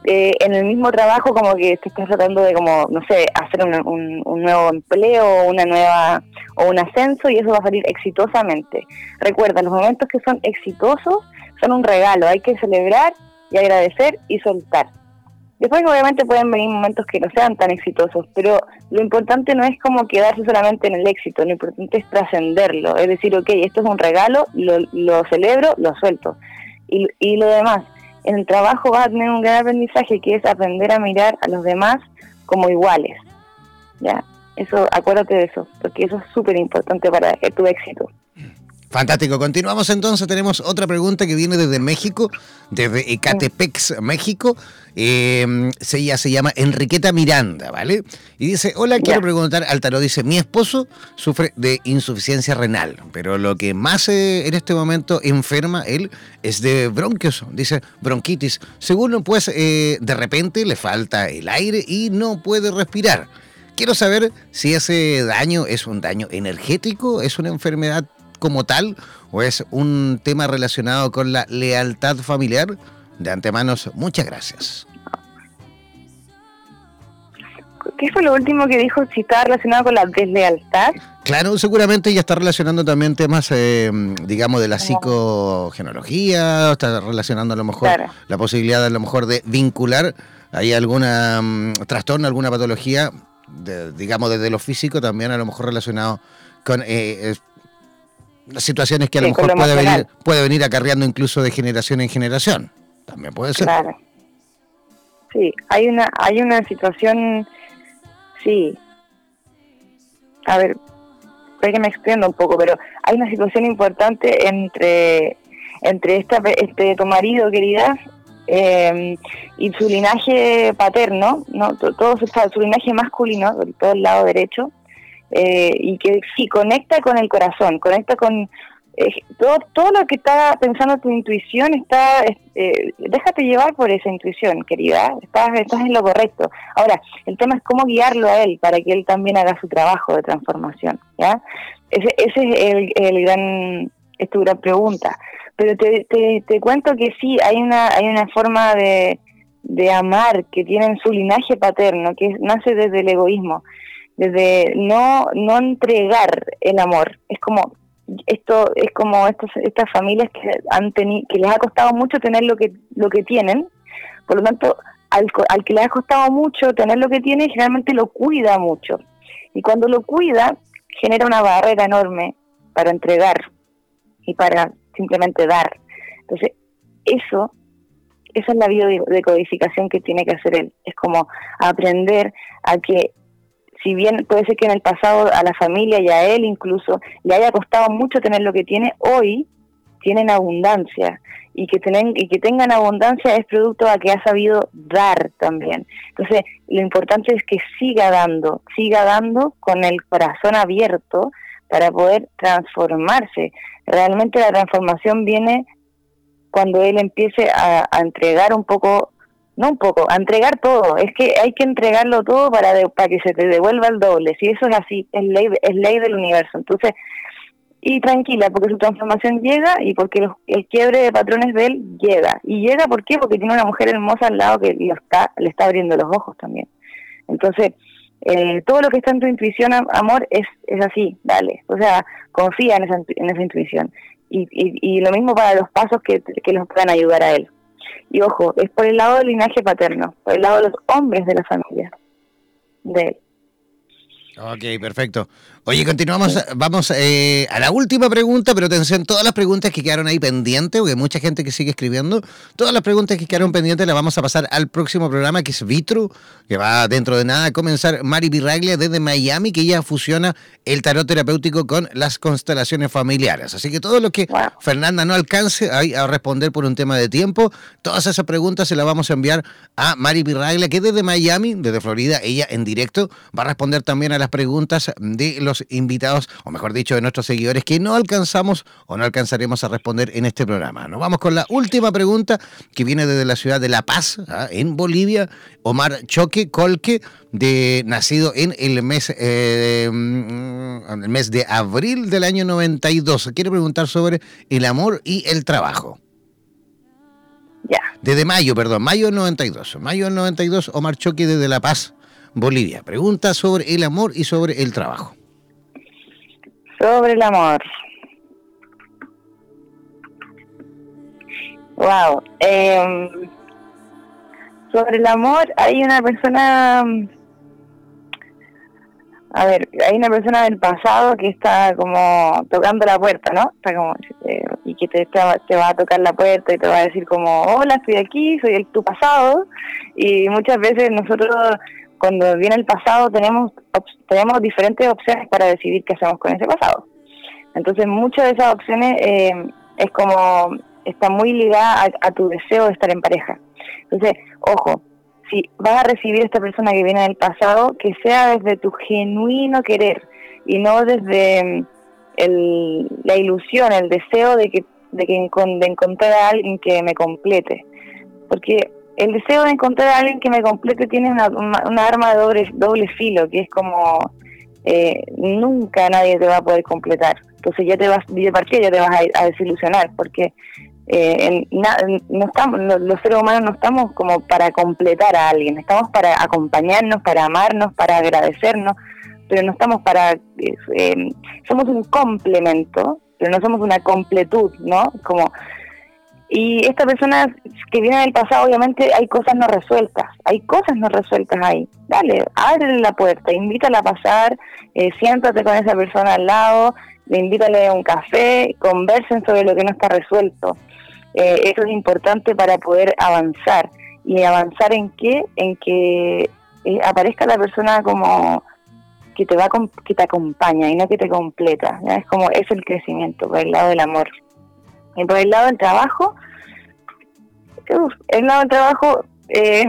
Speaker 3: eh, en el mismo trabajo como que te estás tratando de como no sé hacer un, un, nuevo empleo o una nueva o un ascenso y eso va a salir exitosamente. Recuerda los momentos que son exitosos son un regalo hay que celebrar y agradecer y soltar. Después obviamente pueden venir momentos que no sean tan exitosos, pero lo importante no es como quedarse solamente en el éxito, lo importante es trascenderlo, es decir, ok, esto es un regalo, lo, celebro, lo suelto. Y, y lo demás, en el trabajo vas a tener un gran aprendizaje que es aprender a mirar a los demás como iguales. ¿ya? Eso, acuérdate de eso, porque eso es súper importante para tu éxito.
Speaker 1: Fantástico. Continuamos entonces. Tenemos otra pregunta que viene desde México, desde Ecatepex, México. Eh, ella se llama Enriqueta Miranda, ¿vale? Y dice, hola, quiero preguntar al tarot. Dice, mi esposo sufre de insuficiencia renal, pero lo que más eh, en este momento enferma él es de bronquios, dice bronquitis. Según pues, eh, de repente le falta el aire y no puede respirar. Quiero saber si ese daño es un daño energético, es una enfermedad como tal o es un tema relacionado con la lealtad familiar? De antemano, muchas gracias.
Speaker 3: ¿Qué fue lo último que dijo? Si está relacionado con la deslealtad.
Speaker 1: Claro, seguramente ya está relacionando también temas, eh, digamos, de la psicogenología, está relacionando a lo mejor la posibilidad a lo mejor de vincular hay alguna mm, trastorno, alguna patología, digamos, desde lo físico también a lo mejor relacionado con eh, situaciones que a lo mejor puede venir, puede venir acarreando incluso de generación en generación. También puede ser. Claro.
Speaker 3: Sí, hay una, hay una situación, sí. A ver, puede que me extienda un poco, pero hay una situación importante entre, entre esta, este tu marido, querida, eh, y su linaje paterno, ¿no? todo, su, su linaje masculino, todo el lado derecho, eh, y que sí conecta con el corazón, conecta con eh, todo, todo lo que está pensando tu intuición, está eh, déjate llevar por esa intuición, querida, estás, estás en lo correcto. Ahora, el tema es cómo guiarlo a él para que él también haga su trabajo de transformación, ¿ya? Ese, ese es el, el gran, es tu gran pregunta. Pero te, te, cuento que sí, hay una, hay una forma de, de amar que tiene en su linaje paterno, que nace desde el egoísmo desde no, no entregar el amor. Es como esto es como estos, estas familias que han tenido que les ha costado mucho tener lo que lo que tienen, por lo tanto al, al que le ha costado mucho tener lo que tiene generalmente lo cuida mucho y cuando lo cuida genera una barrera enorme para entregar y para simplemente dar. Entonces, eso, esa es la biodecodificación que tiene que hacer él. Es como aprender a que, si bien puede ser que en el pasado a la familia y a él incluso le haya costado mucho tener lo que tiene, hoy tienen abundancia y que, tienen, y que tengan abundancia es producto a que ha sabido dar también. Entonces, lo importante es que siga dando, siga dando con el corazón abierto para poder transformarse. Realmente la transformación viene cuando él empiece a, entregar un poco, no un poco, a entregar todo. Es que hay que entregarlo todo para, para que se te devuelva el doble. Si eso es así, es ley, es ley del universo. Entonces, y tranquila, porque su transformación llega y porque el quiebre de patrones de él llega. Y llega, ¿por qué? Porque tiene una mujer hermosa al lado que lo está, le está abriendo los ojos también. Entonces, eh, todo lo que está en tu intuición, amor, es, es así, dale. O sea, confía en esa, en esa intuición. Y, y, lo mismo para los pasos que, que los puedan ayudar a él. Y ojo, es por el lado del linaje paterno, por el lado de los hombres de la familia de él.
Speaker 1: Ok, perfecto. Oye, continuamos, vamos eh, a la última pregunta, pero atención, todas las preguntas que quedaron ahí pendientes, porque hay mucha gente que sigue escribiendo, todas las preguntas que quedaron pendientes las vamos a pasar al próximo programa, que es Vitru, que va dentro de nada a comenzar Mari Pirraglia desde Miami, que ella fusiona el tarot terapéutico con las constelaciones familiares. Así que todo lo que Fernanda no alcance ahí a responder por un tema de tiempo, todas esas preguntas se las vamos a enviar a Mari Pirraglia, que desde Miami, desde Florida, ella en directo va a responder también a las preguntas de los invitados, o mejor dicho, de nuestros seguidores que no alcanzamos o no alcanzaremos a responder en este programa. Nos vamos con la última pregunta que viene desde la ciudad de La Paz, ¿ah? en Bolivia. Omar Choque Colque, de, nacido en el mes, eh, el mes de abril del año 92. Quiere preguntar sobre el amor y el trabajo.
Speaker 3: Ya.
Speaker 1: Desde mayo, perdón, mayo del 92. Mayo del 92, Omar Choque desde La Paz, Bolivia. Pregunta sobre el amor y sobre el trabajo.
Speaker 3: Sobre el amor. Wow. Em, sobre el amor, hay una persona. A ver, hay una persona del pasado que está como tocando la puerta, ¿no? Está como. Eh, y que te, te, va a tocar la puerta y te va a decir, como, hola, estoy aquí, soy el tu pasado. Y muchas veces nosotros cuando viene el pasado tenemos tenemos diferentes opciones para decidir qué hacemos con ese pasado. Entonces muchas de esas opciones eh, es como está muy ligada a, tu deseo de estar en pareja. Entonces, ojo, si vas a recibir a esta persona que viene del pasado, que sea desde tu genuino querer y no desde mm, el, la ilusión, el deseo de que de, que, de encontrar a alguien que me complete. Porque el deseo de encontrar a alguien que me complete tiene una, una, arma de doble, doble filo, que es como eh, nunca nadie te va a poder completar. Entonces ya te vas, de partida ya te vas a, desilusionar, porque eh, no estamos, los seres humanos no estamos como para completar a alguien, estamos para acompañarnos, para amarnos, para agradecernos, pero no estamos para, eh, somos un complemento, pero no somos una completud, ¿no? Como y esta persona que viene del pasado, obviamente hay cosas no resueltas, hay cosas no resueltas ahí. Dale, ábrele la puerta, invítala a pasar, eh, siéntate con esa persona al lado, invítale a un café, conversen sobre lo que no está resuelto. Eh, eso es importante para poder avanzar. ¿Y avanzar en qué? En que eh, aparezca la persona como que te va que te acompaña y no que te completa. Es como es el crecimiento por el lado del amor. Y por el lado del trabajo, el lado del trabajo eh,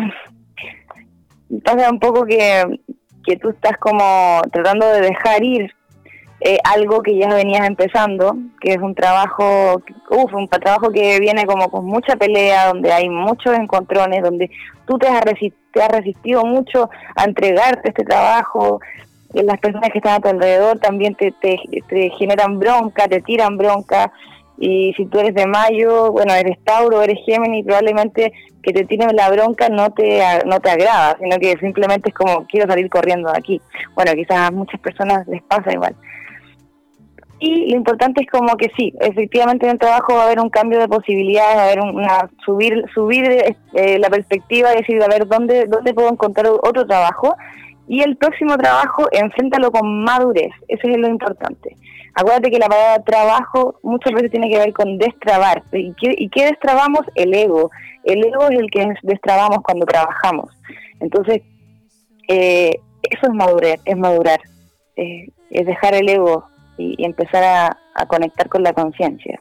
Speaker 3: pasa un poco que, que tú estás como tratando de dejar ir eh, algo que ya venías empezando, que es un trabajo, uf, un trabajo que viene como con mucha pelea, donde hay muchos encontrones, donde tú te has, te has resistido mucho a entregarte este trabajo, las personas que están a tu alrededor también te, te, te generan bronca, te tiran bronca, y si tú eres de Mayo, bueno, eres Tauro, eres Géminis, probablemente que te tiren la bronca no te, no te agrada, sino que simplemente es como quiero salir corriendo de aquí. Bueno, quizás a muchas personas les pasa igual. Y lo importante es como que sí, efectivamente en el trabajo va a haber un cambio de posibilidades, va a haber una subir subir eh, la perspectiva decir, a ver, ¿dónde, ¿dónde puedo encontrar otro trabajo? Y el próximo trabajo, enfréntalo con madurez, eso es lo importante. Acuérdate que la palabra trabajo muchas veces tiene que ver con destrabar. ¿Y qué, y qué destrabamos? El ego. El ego es el que destrabamos cuando trabajamos. Entonces, eh, eso es madurez, es madurar, eh, es dejar el ego y, empezar a conectar con la conciencia.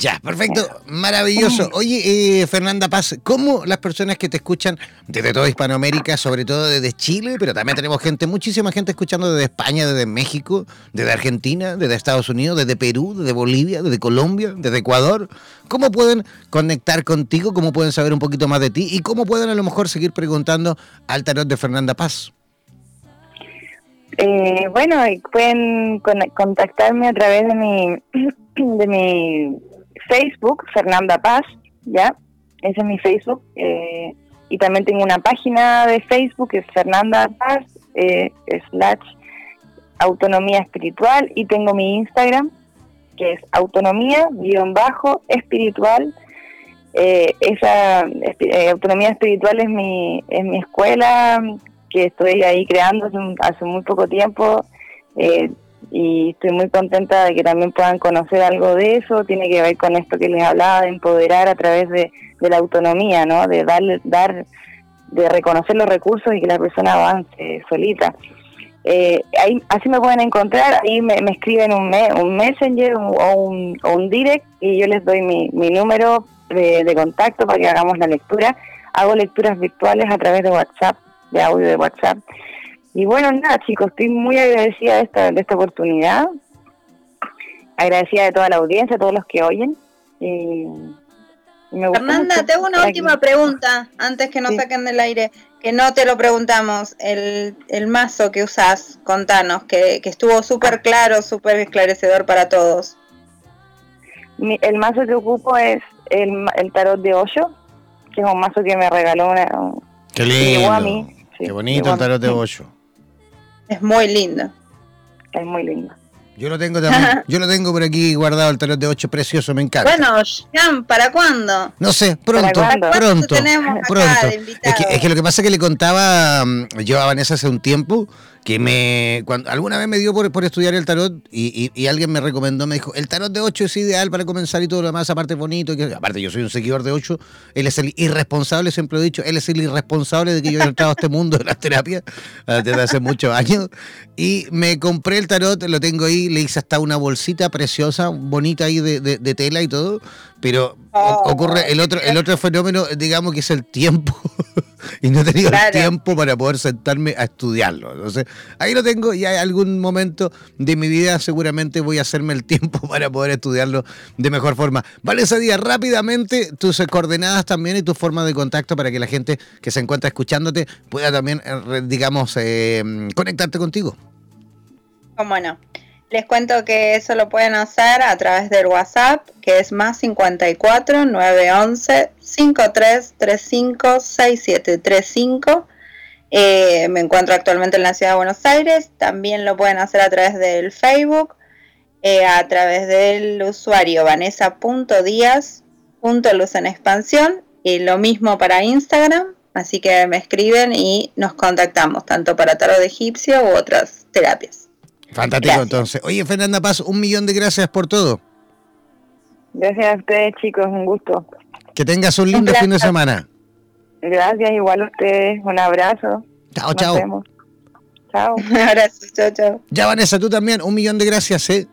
Speaker 1: Ya, perfecto, maravilloso. Oye, eh, Fernanda Paz, ¿cómo las personas que te escuchan desde toda Hispanoamérica, sobre todo desde Chile, pero también tenemos gente, muchísima gente escuchando desde España, desde México, desde Argentina, desde Estados Unidos, desde Perú, desde Bolivia, desde Colombia, desde Ecuador, ¿cómo pueden conectar contigo? ¿Cómo pueden saber un poquito más de ti? ¿Y cómo pueden a lo mejor seguir preguntando al tarot de Fernanda Paz?
Speaker 3: Eh, bueno, pueden contactarme a través de mi, de mi Facebook, Fernanda Paz, ¿ya? Ese es mi Facebook. Eh, y también tengo una página de Facebook que es Fernanda Paz, eh, slash autonomía espiritual. Y tengo mi Instagram, que es autonomía-espiritual. Eh, esa autonomía espiritual es mi, es mi escuela que estoy ahí creando hace, hace muy poco tiempo. Y estoy muy contenta de que también puedan conocer algo de eso. Tiene que ver con esto que les hablaba de empoderar a través de, la autonomía, ¿no? De dar, dar, de reconocer los recursos y que la persona avance solita. Eh, ahí, así me pueden encontrar, ahí me, escriben un, un messenger o, un, o un direct y yo les doy mi, mi número de contacto para que hagamos la lectura. Hago lecturas virtuales a través de WhatsApp, de audio de WhatsApp. Y bueno, nada, chicos, estoy muy agradecida de esta, de esta oportunidad. Agradecida de toda la audiencia, todos los que oyen.
Speaker 2: Fernanda, tengo una última pregunta antes que nos saquen del aire, que no te lo preguntamos. El, el mazo que usas, contanos, que, que estuvo súper claro, súper esclarecedor para todos.
Speaker 3: el mazo que ocupo es el, el tarot de hoyo, que es un mazo que me regaló una.
Speaker 1: Qué lindo. Qué bonito el tarot de hoyo.
Speaker 2: Es muy lindo.
Speaker 3: Es muy lindo.
Speaker 1: Yo lo tengo también, yo lo tengo por aquí guardado el tarot de 8 precioso, me encanta.
Speaker 2: Bueno, Jean, ¿para cuándo?
Speaker 1: No sé, pronto, pronto, pronto. Es que, es que, lo que pasa es que le contaba mm, yo a Vanessa hace un tiempo que me cuando alguna vez me dio por, por estudiar el tarot y, y, alguien me recomendó, me dijo, el tarot de 8 es ideal para comenzar y todo lo demás, aparte bonito, que, aparte yo soy un seguidor de 8, él es el irresponsable, siempre lo he dicho, él es el irresponsable de que yo haya entrado a este mundo de la terapia ah, desde hace muchos años y me compré el tarot, lo tengo ahí, le hice hasta una bolsita preciosa, bonita ahí de, de, tela y todo, pero oh. ocurre el otro, el otro fenómeno, digamos que es el tiempo y no he tenido el tiempo para poder sentarme a estudiarlo. Entonces, ahí lo tengo y hay algún momento de mi vida seguramente voy a hacerme el tiempo para poder estudiarlo de mejor forma. Vale, ese día rápidamente tus coordenadas también y tu forma de contacto para que la gente que se encuentra escuchándote pueda también, eh, digamos, eh, conectarte contigo.
Speaker 2: ¿Cómo no? Les cuento que eso lo pueden hacer a través del WhatsApp, que es más 54 911 5335 6735. Eh, me encuentro actualmente en la ciudad de Buenos Aires. También lo pueden hacer a través del Facebook, eh, a través del usuario vanessa.díaz.luz en expansión. Y lo mismo para Instagram. Así que me escriben y nos contactamos, tanto para tarot de egipcio u otras terapias.
Speaker 1: Fantástico, entonces. Oye, Fernanda Paz, un millón de gracias por todo.
Speaker 3: Gracias a ustedes, chicos, un gusto.
Speaker 1: Que tengas un lindo fin de semana.
Speaker 3: Gracias, igual a ustedes. Un abrazo.
Speaker 1: Chao, chao.
Speaker 3: Vemos. Chao.
Speaker 2: Un abrazo, chao, chao.
Speaker 1: Ya, Vanessa, tú también. Un millón de gracias, ¿eh?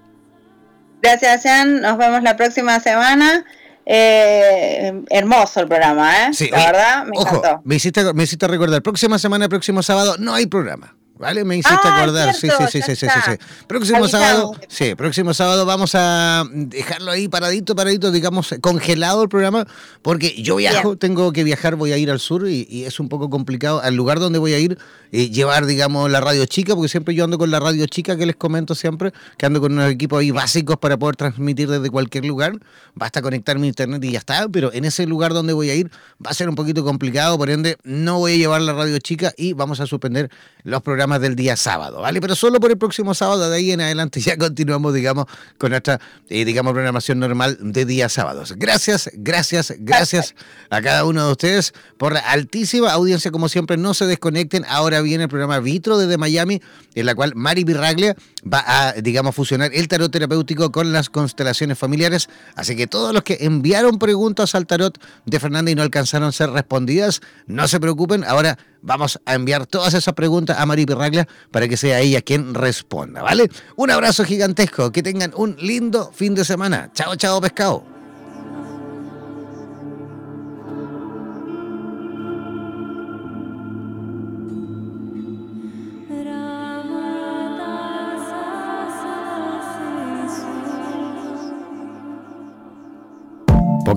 Speaker 2: Gracias, Sean. Nos vemos la próxima semana. Eh, hermoso el programa, ¿eh? Sí, la verdad, me encantó.
Speaker 1: Me hiciste, me hiciste recordar. Próxima semana, próximo sábado, no hay programa. ¿Vale? Me hiciste ah, acordar. sí, sí, sí, sí, sí, sí, Próximo sábado, sí, próximo sábado vamos a dejarlo ahí paradito, paradito, digamos, congelado el programa, porque yo viajo, tengo que viajar, voy a ir al sur y, es un poco complicado al lugar donde voy a ir eh, llevar, digamos, la radio chica, porque siempre yo ando con la radio chica que les comento siempre, que ando con unos equipos ahí básicos para poder transmitir desde cualquier lugar. Basta conectar mi internet y ya está, pero en ese lugar donde voy a ir va a ser un poquito complicado, por ende no voy a llevar la radio chica y vamos a suspender los programas programas del día sábado, ¿vale? Pero solo por el próximo sábado, de ahí en adelante ya continuamos, digamos, con nuestra, eh, digamos, programación normal de día sábados. Gracias, gracias, gracias a cada uno de ustedes por la altísima audiencia, como siempre, no se desconecten. Ahora viene el programa Vitro desde Miami, en la cual Mari Pirraglia va a, digamos, fusionar el tarot terapéutico con las constelaciones familiares. Así que todos los que enviaron preguntas al tarot de Fernanda y no alcanzaron a ser respondidas, no se preocupen. Ahora vamos a enviar todas esas preguntas a Mari Pirraglia para que sea ella quien responda, ¿vale? Un abrazo gigantesco. Que tengan un lindo fin de semana. Chao, chao, pescado.